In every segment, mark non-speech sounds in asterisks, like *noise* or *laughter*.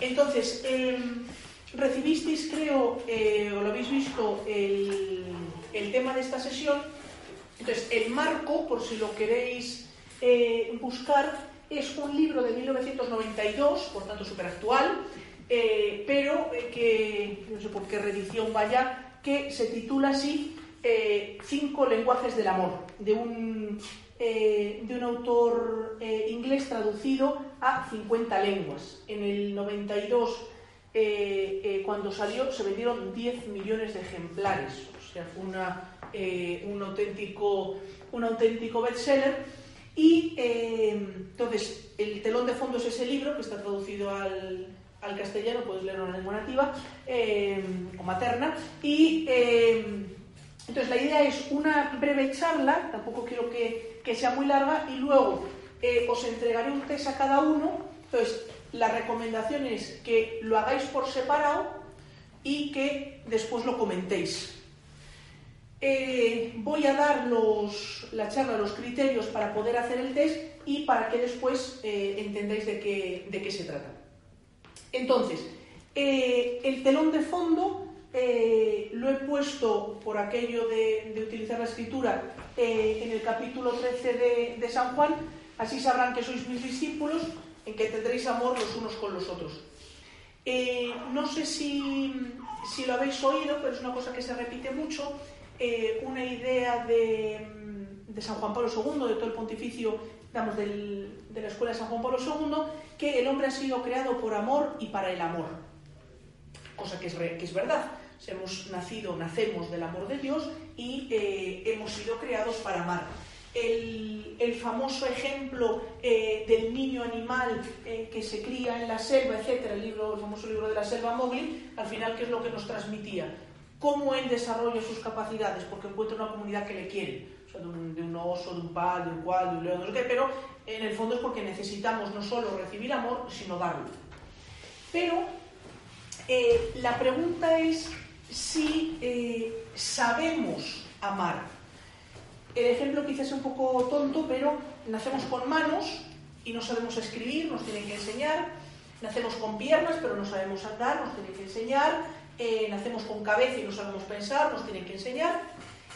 Entonces, eh, recibisteis, creo, eh, o lo habéis visto, el, tema de esta sesión. Entonces, el marco, por si lo queréis eh, buscar, es un libro de 1992, por tanto súper actual, eh, pero que, no sé por qué reedición vaya, que se titula así Cinco lenguajes del amor, de un eh, de un autor eh, inglés traducido a 50 lenguas. En el 92, eh, cuando salió, se vendieron 10 millones de ejemplares. O sea, fue una, un, auténtico, un auténtico bestseller. Y entonces, el telón de fondo es ese libro que está traducido al, al castellano, puedes leerlo en lengua nativa o materna. Y entonces, la idea es una breve charla, tampoco quiero que, que sea muy larga, y luego eh, os entregaré un test a cada uno. Entonces, la recomendación es que lo hagáis por separado y que después lo comentéis. Eh, voy a dar los, la charla, los criterios para poder hacer el test y para que después eh, entendáis de qué, se trata. Entonces, el telón de fondo eh, lo he puesto por aquello de, utilizar la escritura eh, en el capítulo 13 de, San Juan, así sabrán que sois mis discípulos, en que tendréis amor los unos con los otros. Eh, no sé si, si, lo habéis oído, pero es una cosa que se repite mucho, una idea de, de, San Juan Pablo II, de todo el pontificio, digamos, de la escuela de San Juan Pablo II, que el hombre ha sido creado por amor y para el amor. Cosa que es, que es verdad hemos nacido, nacemos del amor de Dios y eh, hemos sido creados para amar. El, famoso ejemplo eh, del niño animal eh, que se cría en la selva, etcétera, el, libro, el famoso libro de la selva Mowgli, al final, ¿qué es lo que nos transmitía? Cómo él desarrolla sus capacidades, porque encuentra una comunidad que le quiere, o sea, de un, oso, de un pal, de un cual, de un león, no sé qué, pero en el fondo es porque necesitamos no solo recibir amor, sino darlo. Pero la pregunta es si eh, sabemos amar. El ejemplo quizás es un poco tonto, pero nacemos con manos y no sabemos escribir, nos tienen que enseñar. Nacemos con piernas, pero no sabemos andar, nos tienen que enseñar. Eh, nacemos con cabeza y no sabemos pensar, nos tienen que enseñar.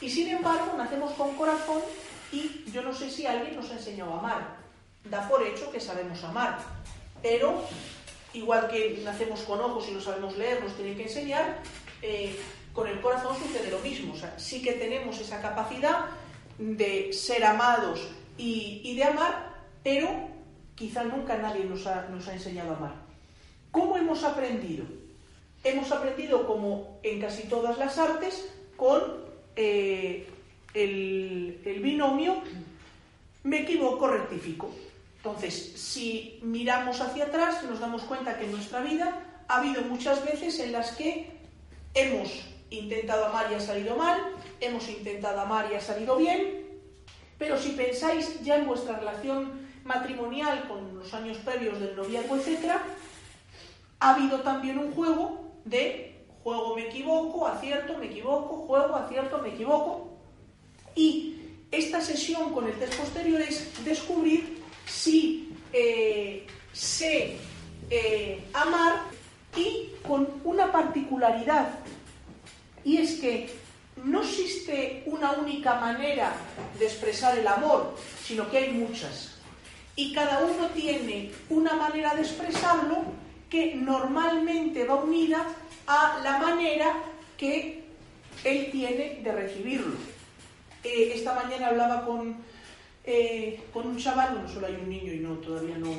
Y sin embargo, nacemos con corazón y yo no sé si alguien nos ha enseñado a amar. Da por hecho que sabemos amar, pero igual que nacemos con ojos y no sabemos leer, nos tienen que enseñar, eh, con el corazón sucede lo mismo. Sí que tenemos esa capacidad de ser amados y, de amar, pero quizá nunca nadie nos ha, nos ha, enseñado a amar. ¿Cómo hemos aprendido? Hemos aprendido, como en casi todas las artes, con eh, el, el binomio me equivoco, rectifico. Entonces, si miramos hacia atrás, nos damos cuenta que en nuestra vida ha habido muchas veces en las que hemos intentado amar y ha salido mal, hemos intentado amar y ha salido bien, pero si pensáis ya en vuestra relación matrimonial con los años previos del noviazgo, etc., ha habido también un juego de juego me equivoco, acierto, me equivoco, juego, acierto, me equivoco. Y esta sesión con el test posterior es descubrir si eh, sé eh, amar y es que no existe una única manera de expresar el amor, sino que hay muchas. Y cada uno tiene una manera de expresarlo que normalmente va unida a la manera que él tiene de recibirlo. Eh, esta mañana hablaba con, eh, con un chaval, no solo hay un niño y no todavía no,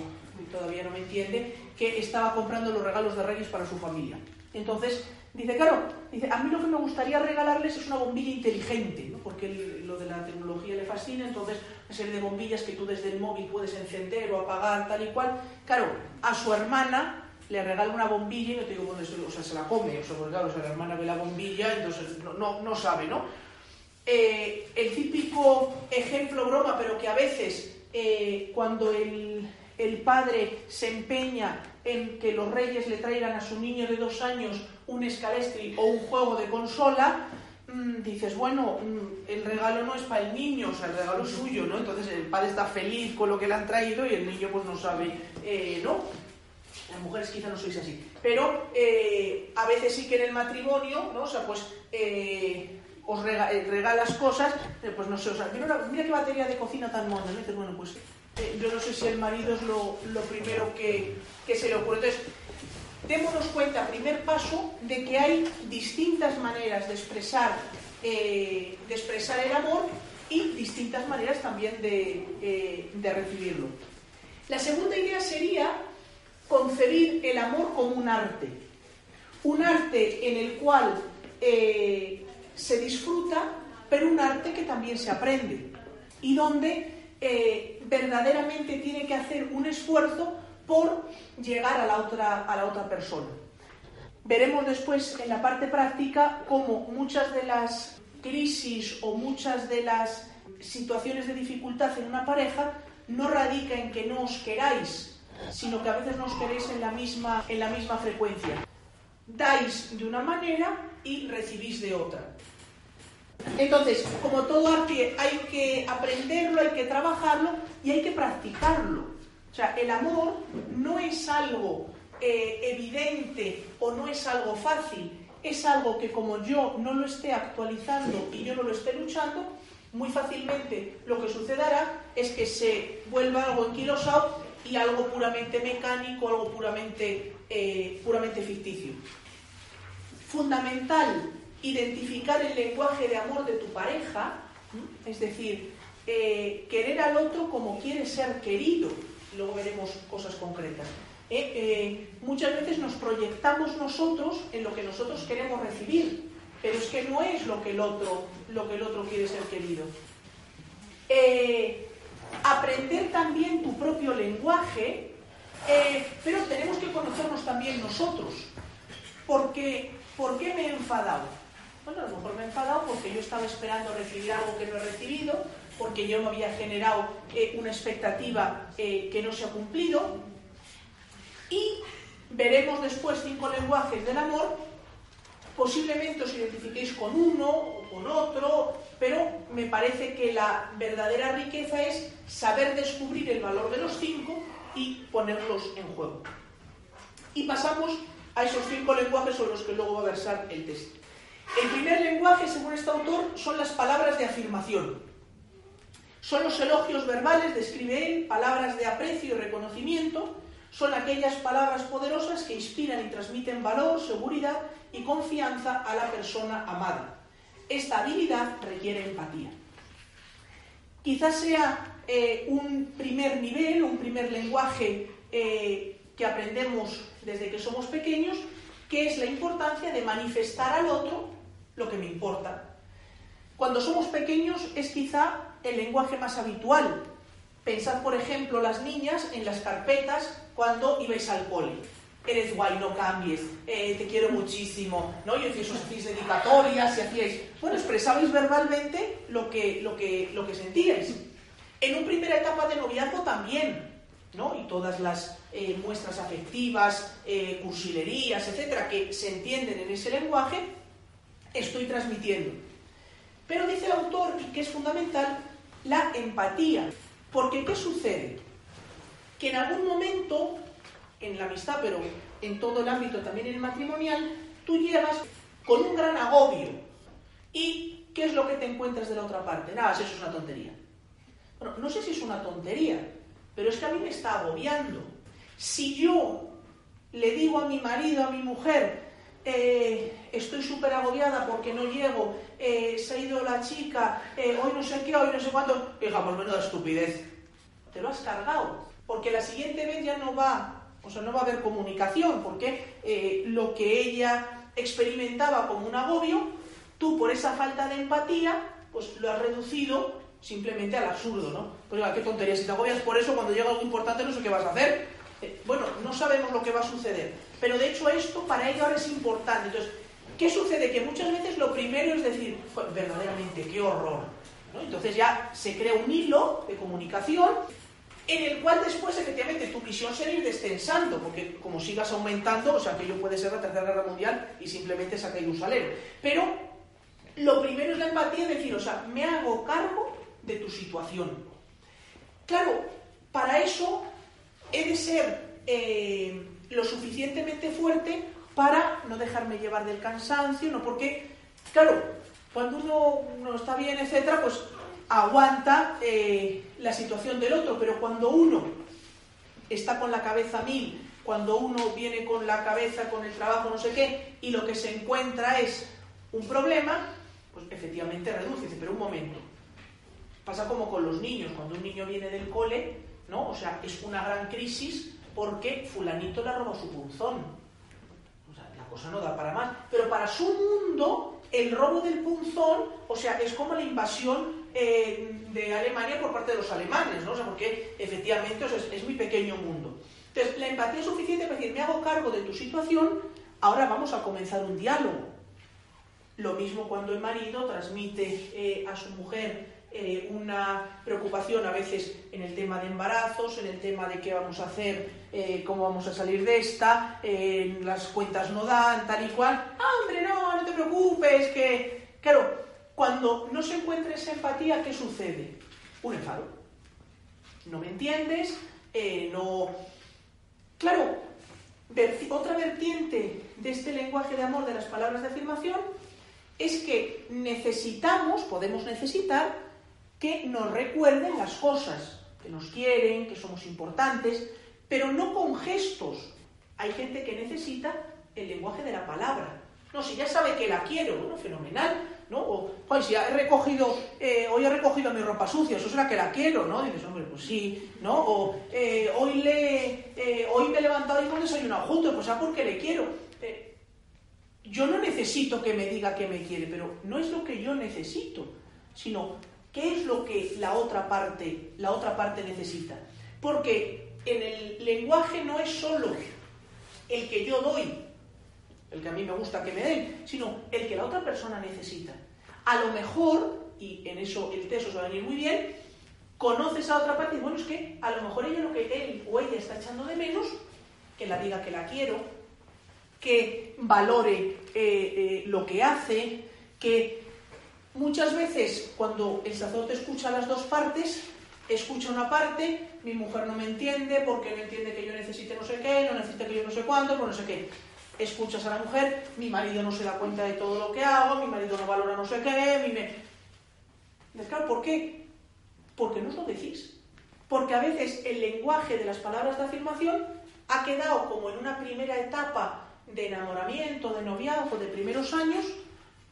todavía no me entiende, que estaba comprando los regalos de Reyes para su familia. Entonces, dice, claro, dice, a mí lo que me gustaría regalarles es una bombilla inteligente, ¿no? porque lo de la tecnología le fascina, entonces una serie de bombillas que tú desde el móvil puedes encender o apagar, tal y cual. Claro, a su hermana le regala una bombilla y no te digo, bueno, o sea, se la come, o sea, porque claro, o sea, la hermana ve la bombilla, entonces no, no, no sabe, ¿no? Eh, el típico ejemplo broma, pero que a veces eh, cuando el, el padre se empeña en que los reyes le traigan a su niño de dos años un escalestri o un juego de consola, mm, dices, bueno, mm, el regalo no es para el niño, o sea, el regalo es suyo, ¿no? Entonces el padre está feliz con lo que le han traído y el niño pues no sabe, eh, ¿no? Las mujeres quizá no sois así, pero eh, a veces sí que en el matrimonio, ¿no? O sea, pues eh, os regalas cosas, pues no sé, o sea, mira, mira qué batería de cocina tan mona, ¿no? Dices, bueno, pues yo no sé si el marido es lo, lo primero que, que se le ocurre. Entonces, démonos cuenta, primer paso, de que hay distintas maneras de expresar, eh, de expresar el amor y distintas maneras también de, eh, de, recibirlo. La segunda idea sería concebir el amor como un arte. Un arte en el cual eh, se disfruta, pero un arte que también se aprende y donde verdaderamente tiene que hacer un esfuerzo por llegar a la otra, a la otra persona. Veremos después en la parte práctica cómo muchas de las crisis o muchas de las situaciones de dificultad en una pareja no radica en que no os queráis, sino que a veces no os queréis en la misma, en la misma frecuencia. Dais de una manera y recibís de otra. Entonces, como todo arte, hay que aprenderlo, hay que trabajarlo y hay que practicarlo. O sea, el amor no es algo eh, evidente o no es algo fácil, es algo que como yo no lo esté actualizando y yo no lo esté luchando, muy fácilmente lo que sucederá es que se vuelva algo enquilosado y algo puramente mecánico, algo puramente, eh, puramente ficticio. Fundamental identificar el lenguaje de amor de tu pareja, es decir, eh, querer al otro como quiere ser querido luego veremos cosas concretas. Eh, eh, muchas veces nos proyectamos nosotros en lo que nosotros queremos recibir, pero es que no es lo que el otro, lo que el otro quiere ser querido. Aprender también tu propio lenguaje, pero tenemos que conocernos también nosotros. Porque, ¿Por qué me he enfadado? Bueno, a lo mejor me he enfadado porque yo estaba esperando recibir algo que no he recibido, porque yo me había generado eh, una expectativa eh, que no se ha cumplido. Y veremos después cinco lenguajes del amor. Posiblemente os identifiquéis con uno o con otro, pero me parece que la verdadera riqueza es saber descubrir el valor de los cinco y ponerlos en juego. Y pasamos a esos cinco lenguajes sobre los que luego va a versar el texto. El primer lenguaje, según este autor, son las palabras de afirmación. Son los elogios verbales, describe él, palabras de aprecio y reconocimiento, son aquellas palabras poderosas que inspiran y transmiten valor, seguridad y confianza a la persona amada. Esta habilidad requiere empatía. Quizás sea eh, un primer nivel, un primer lenguaje eh, que aprendemos desde que somos pequeños, que es la importancia de manifestar al otro lo que me importa. Cuando somos pequeños es quizá el lenguaje más habitual. Pensad, por ejemplo, las niñas en las carpetas cuando ibais al cole. Eres guay, no cambies, eh, te quiero muchísimo, ¿no? Y os hacíais dedicatorias y hacíais... Bueno, expresabais verbalmente lo que, lo, que, lo que sentíais. En una primera etapa de noviazgo también, ¿no? Y todas las eh, muestras afectivas, eh, cursilerías, etcétera, que se entienden en ese lenguaje, estoy transmitiendo. Pero dice el autor, que es fundamental, la empatía. Porque ¿qué sucede? Que en algún momento, en la amistad, pero en todo el ámbito también en el matrimonial, tú llegas con un gran agobio. ¿Y qué es lo que te encuentras de la otra parte? Nada, eso es una tontería. Bueno, no sé si es una tontería, pero es que a mí me está agobiando. Si yo le digo a mi marido, a mi mujer, eh, estoy súper agobiada porque no llego, eh, se ha ido la chica, eh, hoy no sé qué, hoy no sé cuánto. Hija, pues menuda estupidez. Te lo has cargado. Porque la siguiente vez ya no va, o sea, no va a haber comunicación, porque lo que ella experimentaba como un agobio, tú por esa falta de empatía, pues lo has reducido simplemente al absurdo, ¿no? Pues oiga, qué tontería, si te agobias por eso, cuando llega algo importante no sé qué vas a hacer. Bueno, no sabemos lo que va a suceder, pero de hecho esto para ello ahora es importante. Entonces, ¿qué sucede? Que muchas veces lo primero es decir, verdaderamente, qué horror. Entonces ya se crea un hilo de comunicación en el cual después efectivamente tu visión será ir descensando, porque como sigas aumentando, o sea, aquello puede ser la Tercera Guerra Mundial y simplemente se ha un salero. Pero lo primero es la empatía, es decir, o sea, me hago cargo de tu situación. Claro, para eso he de ser eh, lo suficientemente fuerte para no dejarme llevar del cansancio, no porque, claro, cuando uno no está bien, etcétera, pues aguanta eh, la situación del otro, pero cuando uno está con la cabeza mil, cuando uno viene con la cabeza, con el trabajo, no sé qué, y lo que se encuentra es un problema, pues efectivamente reduce. Pero un momento, pasa como con los niños, cuando un niño viene del cole, ¿no? O sea, es una gran crisis porque fulanito le ha robado su punzón. O sea, la cosa no da para más. Pero para su mundo, el robo del punzón, o sea, es como la invasión eh, de Alemania por parte de los alemanes, ¿no? O sea, porque efectivamente es, es pequeño mundo. Entonces, la empatía es suficiente para decir, me hago cargo de tu situación, ahora vamos a comenzar un diálogo. Lo mismo cuando el marido transmite eh, a su mujer eh, una preocupación a veces en el tema de embarazos, en el tema de qué vamos a hacer, eh, cómo vamos a salir de esta, las cuentas no dan, tal y cual. Ah, hombre, no, no te preocupes, que... Claro, cuando no se encuentra esa empatía, ¿qué sucede? Un enfado. No me entiendes, no... Claro, otra vertiente de este lenguaje de amor, de las palabras de afirmación, es que necesitamos, podemos necesitar, que nos recuerden las cosas, que nos quieren, que somos importantes, pero no con gestos. Hay gente que necesita el lenguaje de la palabra. No, si ya sabe que la quiero, bueno, fenomenal, ¿no? O, pues si he recogido, eh, hoy he recogido mi ropa sucia, eso será que la quiero, ¿no? dices, hombre, pues sí, ¿no? O eh, hoy, le, eh, hoy me he levantado y hemos desayunado juntos, pues ya porque le quiero yo no necesito que me diga que me quiere, pero no es lo que yo necesito, sino qué es lo que la otra parte, la otra parte necesita. Porque en el lenguaje no es solo el que yo doy, el que a mí me gusta que me den, sino el que la otra persona necesita. A lo mejor, y en eso el texto se va a venir muy bien, conoces a otra parte y bueno, es que a lo mejor ella lo que él o ella está echando de menos, que la diga que la quiero, que valore eh, eh, lo que hace, que muchas veces cuando el sacerdote escucha las dos partes, escucha una parte, mi mujer no me entiende porque no entiende que yo necesite no sé qué, no necesita que yo no sé cuánto, pues no sé qué. Escuchas a la mujer, mi marido no se da cuenta de todo lo que hago, mi marido no valora no sé qué, mi me... Claro, ¿por qué? Porque no os lo decís. Porque a veces el lenguaje de las palabras de afirmación ha quedado como en una primera etapa de enamoramiento, de noviazgo, de primeros años,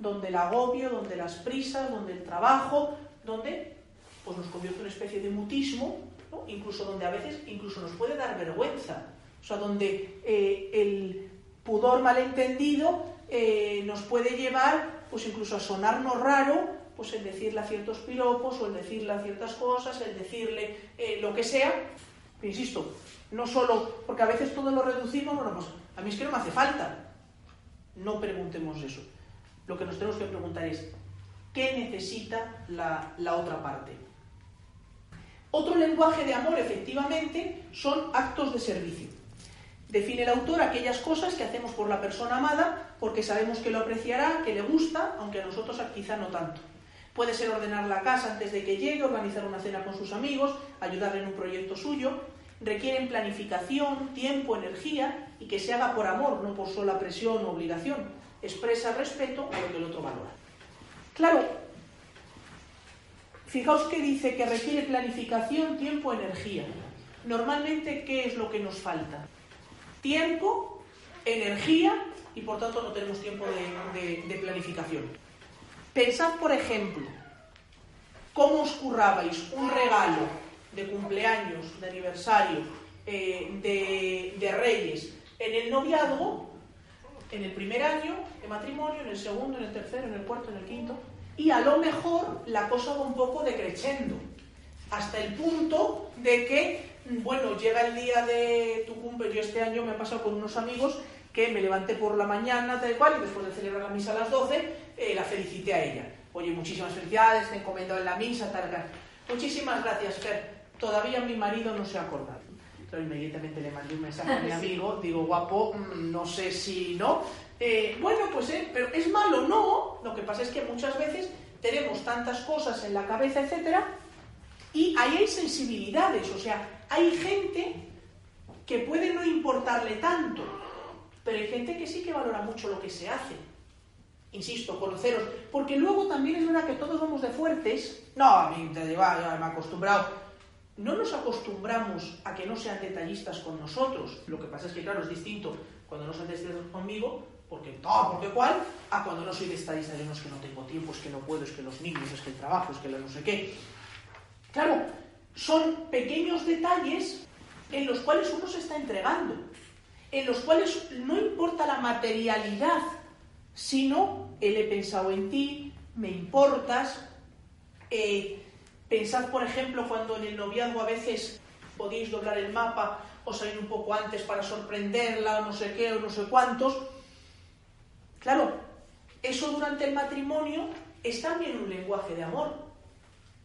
donde el agobio, donde las prisas, donde el trabajo, donde pues nos convierte en una especie de mutismo, incluso donde a veces incluso nos puede dar vergüenza, o sea, donde eh, el pudor malentendido eh, nos puede llevar pues incluso a sonarnos raro, pues el decirle a ciertos piropos o el decirle a ciertas cosas, el decirle eh, lo que sea, insisto, no solo, porque a veces todo lo reducimos, bueno, pues a mí es que no me hace falta. No preguntemos eso. Lo que nos tenemos que preguntar es, ¿qué necesita la, otra parte? Otro lenguaje de amor, efectivamente, son actos de servicio. Define el autor aquellas cosas que hacemos por la persona amada porque sabemos que lo apreciará, que le gusta, aunque a nosotros quizá no tanto. Puede ser ordenar la casa antes de que llegue, organizar una cena con sus amigos, ayudarle en un proyecto suyo, requieren planificación, tiempo, energía y que se haga por amor, no por sola presión o obligación. Expresa respeto a lo que el otro valora. Claro, fijaos que dice que requiere planificación, tiempo, energía. Normalmente, ¿qué es lo que nos falta? Tiempo, energía y por tanto no tenemos tiempo de, planificación. Pensad, por ejemplo, cómo os currabais un regalo de cumpleaños, de aniversario, eh, de, reyes, en el noviazgo, en el primer año de matrimonio, en el segundo, en el tercero, en el cuarto, en el quinto, y a lo mejor la cosa va un poco decreciendo. hasta el punto de que, bueno, llega el día de tu cumple, yo este año me he pasado con unos amigos que me levanté por la mañana, tal cual, y después de celebrar la misa a las 12, eh, la felicité a ella. Oye, muchísimas felicidades, te encomendado en la misa, tal, tal. Muchísimas gracias, Fer. Todavía mi marido no se ha acordado. Entonces inmediatamente le mandé un mensaje a mi amigo, digo, guapo, mm, no sé si no. Eh, bueno, pues, eh, pero es malo, no. Lo que pasa es que muchas veces tenemos tantas cosas en la cabeza, etcétera, y ahí hay sensibilidades, o sea, hay gente que puede no importarle tanto, pero hay gente que sí que valora mucho lo que se hace. Insisto, conoceros, porque luego también es verdad que todos vamos de fuertes. No, a mí ya me he acostumbrado. No nos acostumbramos a que no sean detallistas con nosotros. Lo que pasa es que, claro, es distinto cuando no son detallistas conmigo, porque todo, porque cuál, a cuando no soy detallista. Yo no es que no tengo tiempo, es que no puedo, es que los niños, es que el trabajo, es que no sé qué. Claro, son pequeños detalles en los cuales uno se está entregando, en los cuales no importa la materialidad, sino el he pensado en ti, me importas. Eh, pensad, por ejemplo, cuando en el noviazgo a veces podéis doblar el mapa o salir un poco antes para sorprenderla, o no sé qué, o no sé cuántos. Claro, eso durante el matrimonio es también un lenguaje de amor.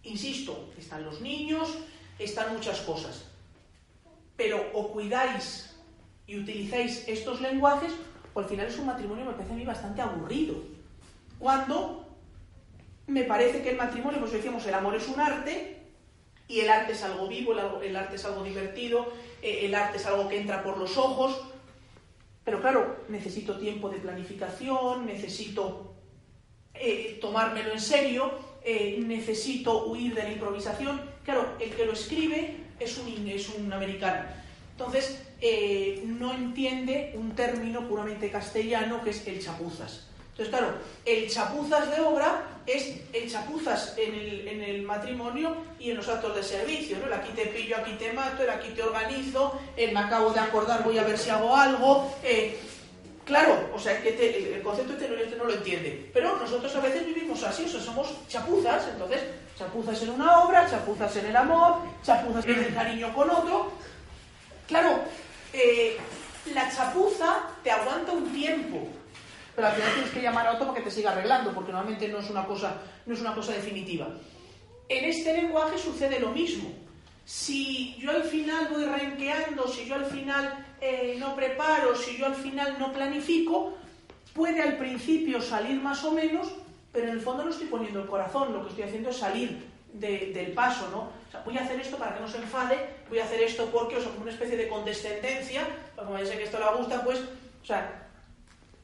Insisto, están los niños, están muchas cosas. Pero o cuidáis y utilizáis estos lenguajes, o al final es un matrimonio, me parece a mí bastante aburrido. Cuando me parece que el matrimonio, pues decíamos, el amor es un arte, y el arte es algo vivo, el, arte es algo divertido, eh, el arte es algo que entra por los ojos, pero claro, necesito tiempo de planificación, necesito eh, tomármelo en serio, eh, necesito huir de la improvisación. Claro, el que lo escribe es un, es un americano. Entonces, no entiende un término puramente castellano que es el chapuzas. Entonces, claro, el chapuzas de obra es el chapuzas en el, en el matrimonio y en los actos de servicio, ¿no? El aquí te pillo, aquí te mato, el aquí te organizo, el me acabo de acordar, voy a ver si hago algo. Eh, Claro, o sea, que el concepto este no, lo entiende. Pero nosotros a veces vivimos así, o sea, somos chapuzas, entonces, chapuzas en una obra, chapuzas en el amor, chapuzas en el cariño con otro. Claro, eh, la chapuza te aguanta un tiempo, pero al final tienes que llamar a otro para que te siga arreglando, porque normalmente no es una cosa, no es una cosa definitiva. En este lenguaje sucede lo mismo. Si yo al final voy renqueando, si yo al final eh, no preparo, si yo al final no planifico, puede al principio salir más o menos, pero en el fondo no estoy poniendo el corazón, lo que estoy haciendo es salir del paso, ¿no? O sea, voy a hacer esto para que no se enfade, voy a hacer esto porque, o sea, como una especie de condescendencia, como sé que esto le gusta, pues, o sea,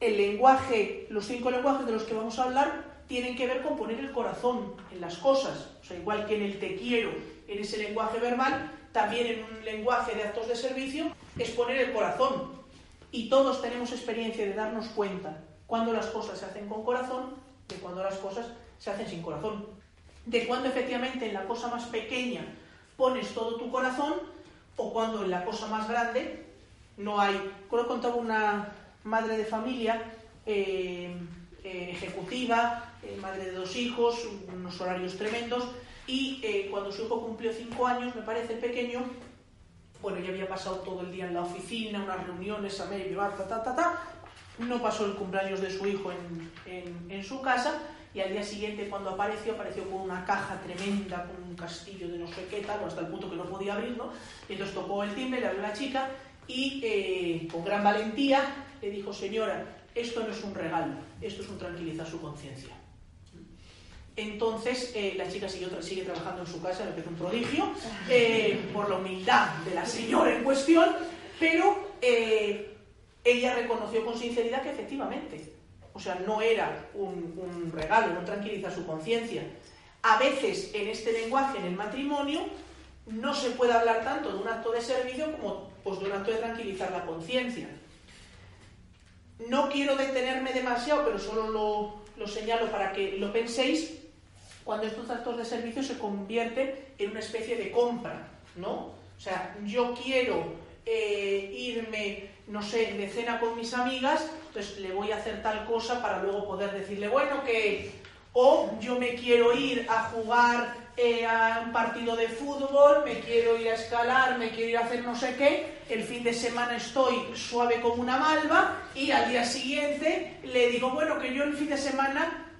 el lenguaje, los cinco lenguajes de los que vamos a hablar tienen que ver con poner el corazón en las cosas, o sea, igual que en el te quiero, en ese lenguaje verbal, también en un lenguaje de actos de servicio, es poner el corazón. Y todos tenemos experiencia de darnos cuenta cuando las cosas se hacen con corazón de cuando las cosas se hacen sin corazón. De cuando efectivamente en la cosa más pequeña pones todo tu corazón o cuando en la cosa más grande no hay. Como contaba una madre de familia eh, eh, ejecutiva, eh, madre de dos hijos, unos horarios tremendos, y cuando su hijo cumplió cinco años, me parece pequeño, bueno, ya había pasado todo el día en la oficina, unas reuniones a medio, ta, ta, ta, ta, no pasó el cumpleaños de su hijo en, en, su casa. Y al día siguiente cuando apareció, apareció con una caja tremenda, con un castillo de no sé qué tal, hasta el punto que no podía abrirlo, y entonces tocó el timbre, le abrió la chica y con gran valentía le dijo, señora, esto no es un regalo, esto es un tranquilizar su conciencia. Entonces eh, la chica sigue, sigue, trabajando en su casa, me es un prodigio, eh, *laughs* por la humildad de la señora en cuestión, pero eh, ella reconoció con sinceridad que efectivamente, o sea, no era un, regalo, no tranquiliza su conciencia. A veces en este lenguaje, en el matrimonio, no se puede hablar tanto de un acto de servicio como pues, de un acto de tranquilizar la conciencia. No quiero detenerme demasiado, pero solo lo, lo señalo para que lo penséis cuando estos actos de servicio se convierten en una especie de compra, ¿no? O sea, yo quiero eh, irme, no sé, de cena con mis amigas, entonces le voy a hacer tal cosa para luego poder decirle, bueno, que... O yo me quiero ir a jugar eh, a un partido de fútbol, me quiero ir a escalar, me quiero ir a hacer no sé qué, el fin de semana estoy suave como una malva y al día siguiente le digo, bueno, que yo el fin de semana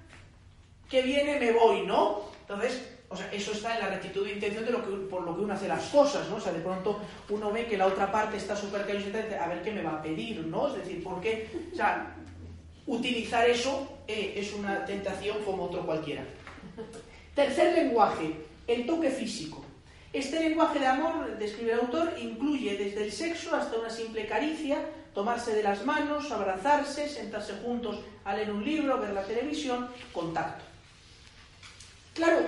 que viene me voy, ¿no? Entonces, o sea, eso está en la rectitud de intención de lo que, por lo que uno hace las cosas, ¿no? O sea, de pronto uno ve que la otra parte está súper caliente, a ver qué me va a pedir, ¿no? Es decir, porque, o sea, utilizar eso eh, es una tentación como otro cualquiera. Tercer lenguaje, el toque físico. Este lenguaje de amor, describe el autor, incluye desde el sexo hasta una simple caricia, tomarse de las manos, abrazarse, sentarse juntos a leer un libro, ver la televisión, contacto. Claro,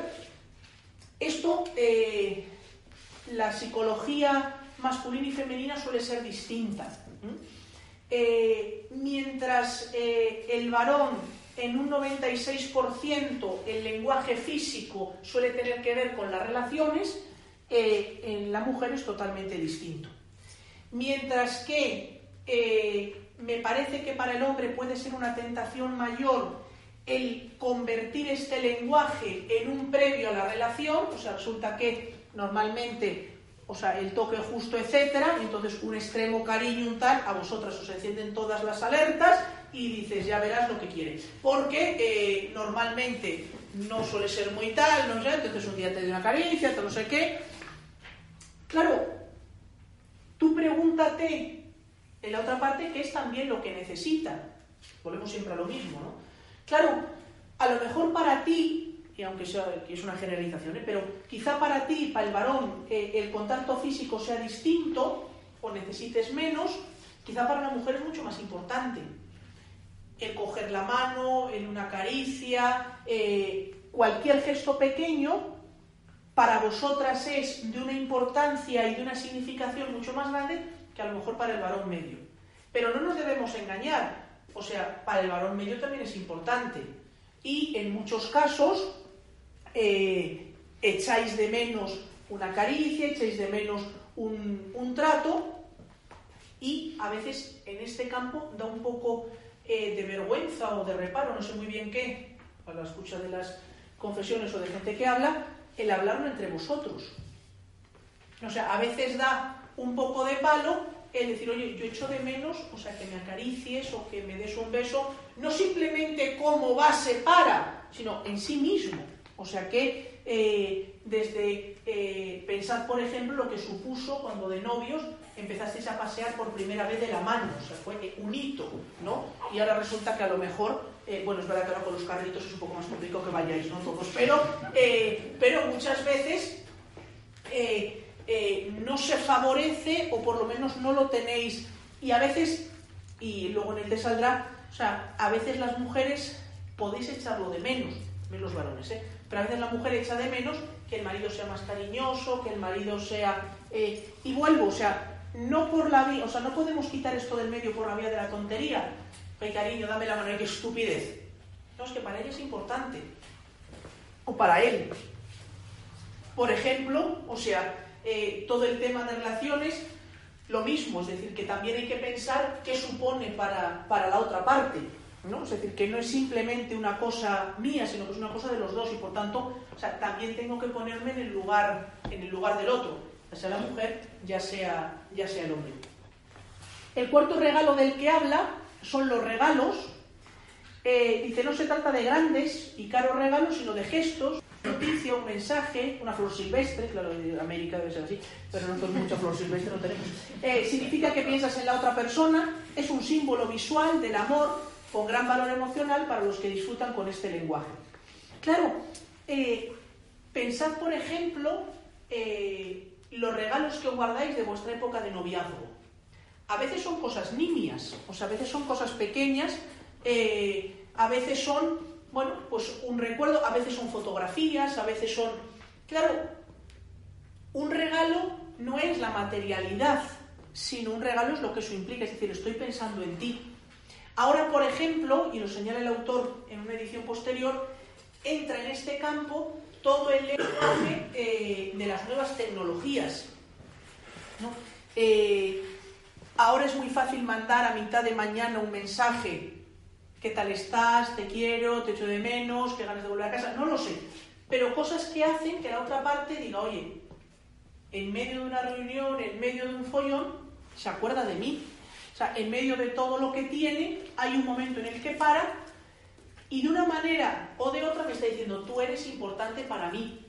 esto, eh, la psicología masculina y femenina suele ser distinta. Eh, mientras eh, el varón en un 96% el lenguaje físico suele tener que ver con las relaciones, en la mujer es totalmente distinto. Mientras que me parece que para el hombre puede ser una tentación mayor el convertir este lenguaje en un previo a la relación, o sea, resulta que normalmente, o sea, el toque justo, etcétera, entonces un extremo cariño, un tal, a vosotras os encienden todas las alertas y dices, ya verás lo que quieres. Porque eh, normalmente no suele ser muy tal, no sé, entonces un día te doy una caricia, te no sé qué. Claro, tú pregúntate en la otra parte qué es también lo que necesita. Volvemos siempre a lo mismo, ¿no? Claro, a lo mejor para ti, y aunque sea, que es una generalización, ¿eh? pero quizá para ti, para el varón, eh, el contacto físico sea distinto o necesites menos, quizá para la mujer es mucho más importante. El coger la mano, en una caricia, eh, cualquier gesto pequeño, para vosotras es de una importancia y de una significación mucho más grande que a lo mejor para el varón medio. Pero no nos debemos engañar. O sea, para el varón medio también es importante. Y en muchos casos eh, echáis de menos una caricia, echáis de menos un, trato y a veces en este campo da un poco eh, de vergüenza o de reparo, no sé muy bien qué, a la escucha de las confesiones o de gente que habla, el hablarlo entre vosotros. O sea, a veces da un poco de palo el decir, oye, yo echo de menos, o sea, que me acaricies o que me des un beso, no simplemente como base para, sino en sí mismo. O sea que eh, desde eh, pensar, por ejemplo, lo que supuso cuando de novios empezasteis a pasear por primera vez de la mano, o sea, fue un hito, ¿no? Y ahora resulta que a lo mejor, eh, bueno, es verdad que ahora con los carritos es un poco más complicado que vayáis, ¿no? Todos, pero, pero muchas veces eh, no se favorece o por lo menos no lo tenéis. Y a veces, y luego en el te saldrá, o sea, a veces las mujeres podéis echarlo de menos, menos varones, ¿eh? pero a veces la mujer echa de menos que el marido sea más cariñoso, que el marido sea... Eh, y vuelvo, o sea, no por la vía, o sea, no podemos quitar esto del medio por la vía de la tontería. Ay, cariño, dame la mano, qué estupidez. No, es que para ella es importante. O para él. Por ejemplo, o sea, eh, todo el tema de relaciones, lo mismo, es decir, que también hay que pensar qué supone para, la otra parte. ¿No? Es decir, que no es simplemente una cosa mía, sino que es una cosa de los dos y por tanto, también tengo que ponerme en el lugar, en el lugar del otro, ya sea la mujer, ya sea, ya sea el hombre. El cuarto regalo del que habla son los regalos. Eh, dice, no se trata de grandes y caros regalos, sino de gestos noticia, un mensaje, una flor silvestre, claro, en América debe ser así, pero nosotros mucha flor silvestre no tenemos. Eh, significa que piensas en la otra persona, es un símbolo visual del amor con gran valor emocional para los que disfrutan con este lenguaje. Claro, eh, pensad, por ejemplo, eh, los regalos que guardáis de vuestra época de noviazgo. A veces son cosas nimias, o sea, a veces son cosas pequeñas, a veces son bueno, pues un recuerdo, a veces son fotografías, a veces son... Claro, un regalo no es la materialidad, sino un regalo es lo que eso implica, es decir, estoy pensando en ti. Ahora, por ejemplo, y lo señala el autor en una edición posterior, entra en este campo todo el lenguaje eh, de las nuevas tecnologías. Eh, ahora es muy fácil mandar a mitad de mañana un mensaje ¿Qué tal estás? ¿Te quiero? ¿Te echo de menos? ¿Qué ganas de volver a casa? No lo sé. pero cosas que hacen que la otra parte diga, oye, en medio de una reunión, en medio de un follón, se acuerda de mí. O sea, en medio de todo lo que tiene, hay un momento en el que para y de una manera o de otra me está diciendo, tú eres importante para mí.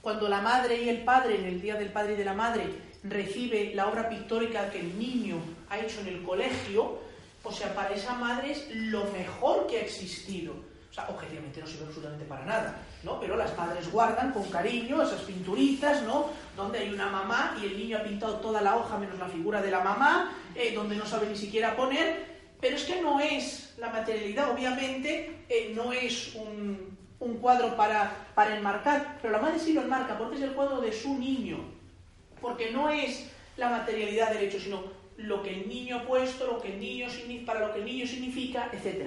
Cuando la madre y el padre, en el Día del Padre y de la Madre, recibe la obra pictórica que el niño ha hecho en el colegio, o sea, para esa madre es lo mejor que ha existido. O sea, objetivamente no sirve absolutamente para nada, ¿no? Pero las madres guardan con cariño esas pinturitas, ¿no? Donde hay una mamá y el niño ha pintado toda la hoja menos la figura de la mamá, eh, donde no sabe ni siquiera poner, pero es que no es la materialidad, obviamente, eh, no es un, cuadro para, para enmarcar, pero la madre sí lo enmarca porque es el cuadro de su niño, porque no es la materialidad del hecho, sino lo que el niño ha puesto, lo que el niño para lo que el niño significa, etc.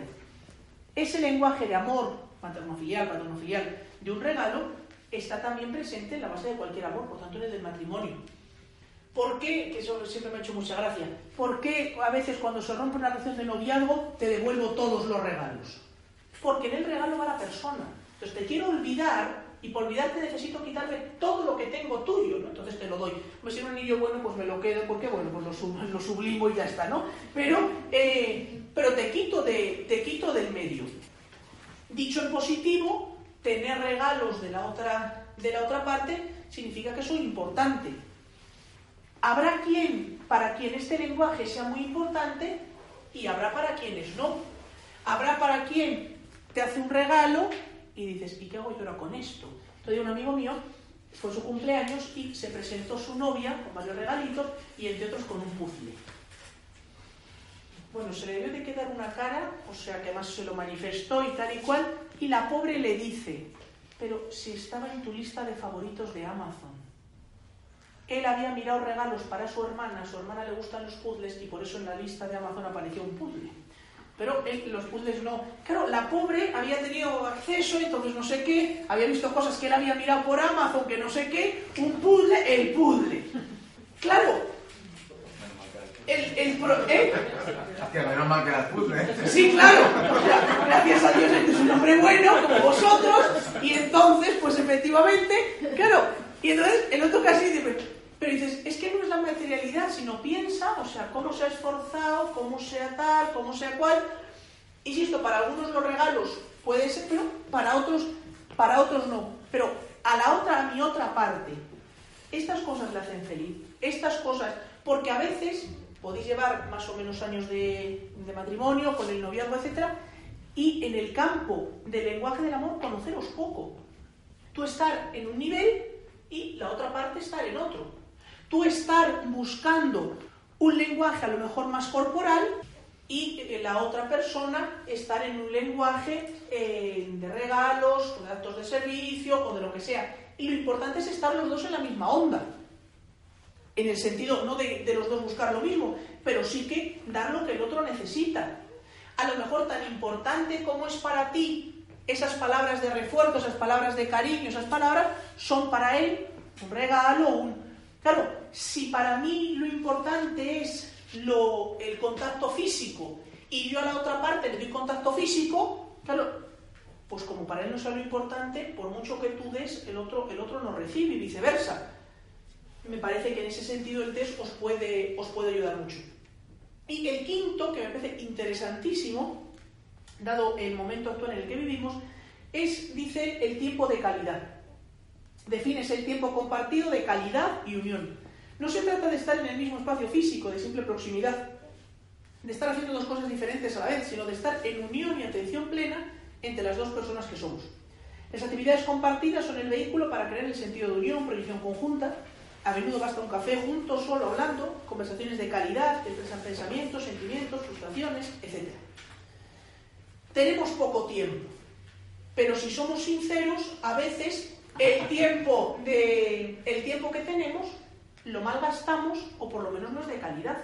Ese lenguaje de amor materno-filial, paterno-filial de un regalo está también presente en la base de cualquier amor, por tanto en el del matrimonio. ¿Por qué? Que eso siempre me ha hecho mucha gracia. ¿Por qué a veces cuando se rompe una relación de noviazgo te devuelvo todos los regalos? Porque en el regalo va la persona. Entonces te quiero olvidar y por olvidarte necesito quitarme todo lo que tengo tuyo, ¿no? Entonces te lo doy. Pues si un anillo bueno, pues me lo quedo, porque bueno, pues lo, lo sublimo y ya está, ¿no? Pero, eh, pero te, quito de, te quito del medio. Dicho en positivo, tener regalos de la otra, de la otra parte significa que soy importante. Habrá quien, para quien este lenguaje sea muy importante, y habrá para quienes no. Habrá para quien te hace un regalo y dices, ¿y qué hago yo ahora con esto? Entonces un amigo mío fue su cumpleaños y se presentó su novia con varios regalitos y entre otros con un puzzle. Bueno, se le debe de quedar una cara, o sea que además se lo manifestó y tal y cual, y la pobre le dice, pero si estaba en tu lista de favoritos de Amazon. Él había mirado regalos para su hermana, a su hermana le gustan los puzzles y por eso en la lista de Amazon apareció un puzzle pero los puzzles no. Claro, la pobre había tenido acceso, entonces no sé qué, había visto cosas que él había mirado por Amazon, que no sé qué, un puzzle, el puzzle. Claro. El, el pro, ¿eh? menos mal que era el puzzle. ¿eh? Sí, claro. Gracias a Dios es un hombre bueno, como vosotros, y entonces, pues efectivamente, claro. Y entonces el otro casi dice, pero dices, es que no es la materialidad, sino piensa, o sea, cómo se ha esforzado, cómo sea tal, cómo sea cual. Insisto, para algunos los regalos puede ser, pero para otros, para otros no. Pero a la otra, a mi otra parte, estas cosas le hacen feliz. Estas cosas, porque a veces podéis llevar más o menos años de, matrimonio, con el noviazgo, etc. Y en el campo del lenguaje del amor conoceros poco. Tú estar en un nivel y la otra parte estar en otro tú estar buscando un lenguaje a lo mejor más corporal y la otra persona estar en un lenguaje eh, de regalos, de actos de servicio o de lo que sea. Y lo importante es estar los dos en la misma onda. En el sentido, no de los dos buscar lo mismo, pero sí que dar lo que el otro necesita. A lo mejor tan importante como es para ti esas palabras de refuerzo, esas palabras de cariño, esas palabras, son para él un regalo, un, Claro, si para mí lo importante es lo, el contacto físico y yo a la otra parte le doy contacto físico, claro, pues como para él no es lo importante, por mucho que tú des, el otro, el otro no recibe y viceversa. Me parece que en ese sentido el test puede, os puede ayudar mucho. Y el quinto, que me parece interesantísimo, dado el momento actual en el que vivimos, es, dice, el tiempo de calidad defines el tiempo compartido de calidad y unión. No se trata de estar en el mismo espacio físico, de simple proximidad, de estar haciendo dos cosas diferentes a la vez, sino de estar en unión y atención plena entre las dos personas que somos. Las actividades compartidas son el vehículo para crear el sentido de unión, proyección conjunta. A menudo basta un café juntos, solo hablando, conversaciones de calidad, expresan pensamientos, sentimientos, frustraciones, etc. Tenemos poco tiempo, pero si somos sinceros, a veces el tiempo, de, el tiempo que tenemos lo malgastamos o por lo menos no es de calidad.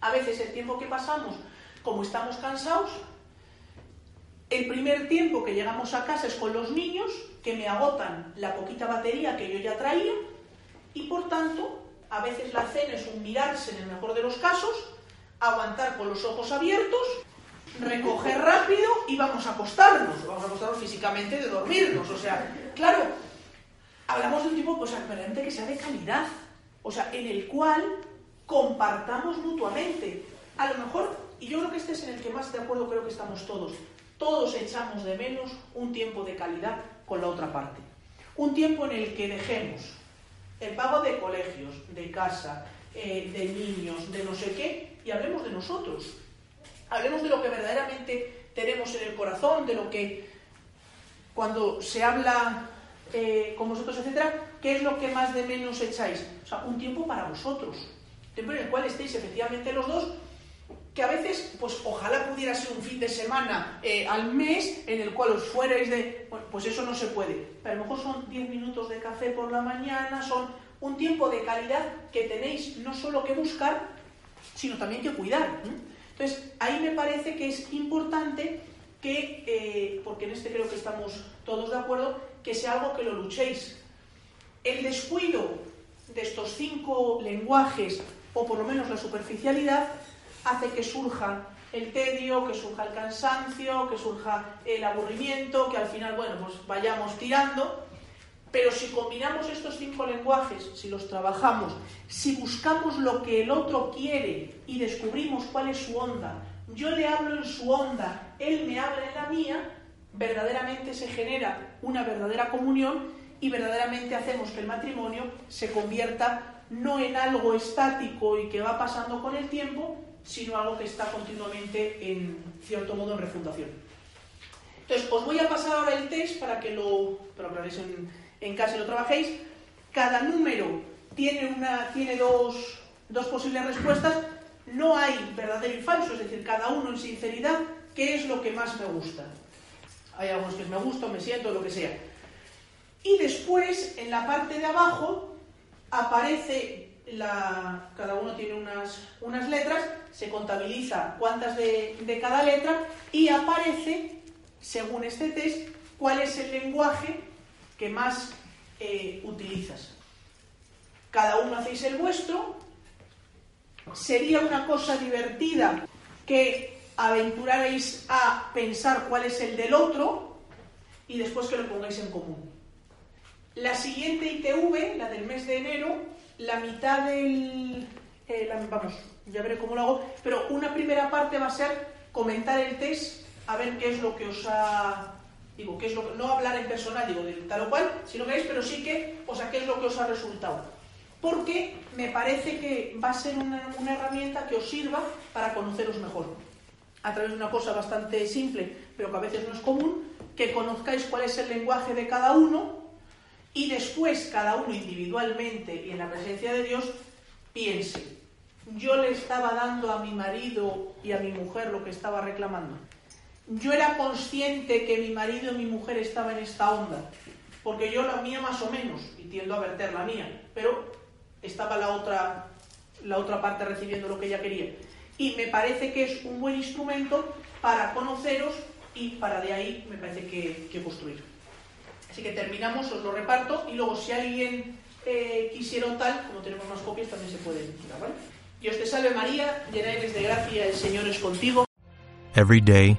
A veces el tiempo que pasamos, como estamos cansados, el primer tiempo que llegamos a casa es con los niños, que me agotan la poquita batería que yo ya traía, y por tanto, a veces la cena es un mirarse en el mejor de los casos, aguantar con los ojos abiertos, recoger rápido y vamos a acostarnos. Vamos a acostarnos físicamente de dormirnos. O sea, claro, hablamos de un tipo pues, realmente que sea de calidad. O sea, en el cual compartamos mutuamente. A lo mejor, y yo creo que este es en el que más de acuerdo creo que estamos todos, todos echamos de menos un tiempo de calidad con la otra parte. Un tiempo en el que dejemos el pago de colegios, de casa, eh, de niños, de no sé qué, y hablemos de nosotros. Hablemos de lo que verdaderamente tenemos en el corazón, de lo que cuando se habla eh, con vosotros, etcétera, ¿qué es lo que más de menos echáis? O sea, un tiempo para vosotros. Tiempo en el cual estéis efectivamente los dos que a veces, pues ojalá pudiera ser un fin de semana eh, al mes en el cual os fuerais de... Pues eso no se puede. Pero a lo mejor son 10 minutos de café por la mañana, son un tiempo de calidad que tenéis no solo que buscar, sino también que cuidar. Entonces, ahí me parece que es importante que, eh, porque en este creo que estamos todos de acuerdo, que sea algo que lo luchéis. El descuido de estos cinco lenguajes, o por lo menos la superficialidad, hace que surja el tedio, que surja el cansancio, que surja el aburrimiento, que al final, bueno, pues vayamos tirando. Pero si combinamos estos cinco lenguajes, si los trabajamos, si buscamos lo que el otro quiere y descubrimos cuál es su onda, yo le hablo en su onda, él me habla en la mía, verdaderamente se genera una verdadera comunión y verdaderamente hacemos que el matrimonio se convierta no en algo estático y que va pasando con el tiempo, sino algo que está continuamente en cierto modo en refundación. Entonces, os voy a pasar ahora el test para que lo, en casa y lo trabajéis. Cada número tiene, una, tiene dos, dos posibles respuestas. No hay verdadero y falso, es decir, cada uno en sinceridad, ¿qué es lo que más me gusta? Hay algunos que me gusta, me siento, lo que sea. Y después, en la parte de abajo, aparece cada uno tiene unas, unas letras, se contabiliza cuántas de, cada letra y aparece, según este test, cuál es el lenguaje que más eh, utilizas. Cada uno hacéis el vuestro. Sería una cosa divertida que aventurarais a pensar cuál es el del otro y después que lo pongáis en común. La siguiente ITV, la del mes de enero, la mitad del... Eh, vamos, ya veré cómo lo hago, pero una primera parte va a ser comentar el test, a ver qué es lo que os ha... Digo, qué es lo no hablar en personal, digo, tal o cual, sino que es, pero sí que, o sea, qué es lo que os ha resultado. Porque me parece que va a ser una, una herramienta que os sirva para conoceros mejor. A través de una cosa bastante simple, pero que a veces no es común, que conozcáis cuál es el lenguaje de cada uno y después cada uno individualmente y en la presencia de Dios piense, yo le estaba dando a mi marido y a mi mujer lo que estaba reclamando. Yo era consciente que mi marido y mi mujer estaban en esta onda, porque yo la mía más o menos, y tiendo a verter la mía, pero estaba la otra, la otra parte recibiendo lo que ella quería. Y me parece que es un buen instrumento para conoceros y para de ahí me parece que, que construir. Así que terminamos, os lo reparto y luego si alguien eh, quisiera un tal, como tenemos más copias, también se puede tirar, ¿vale? Dios te salve María, llena eres de gracia, el Señor es contigo. Every day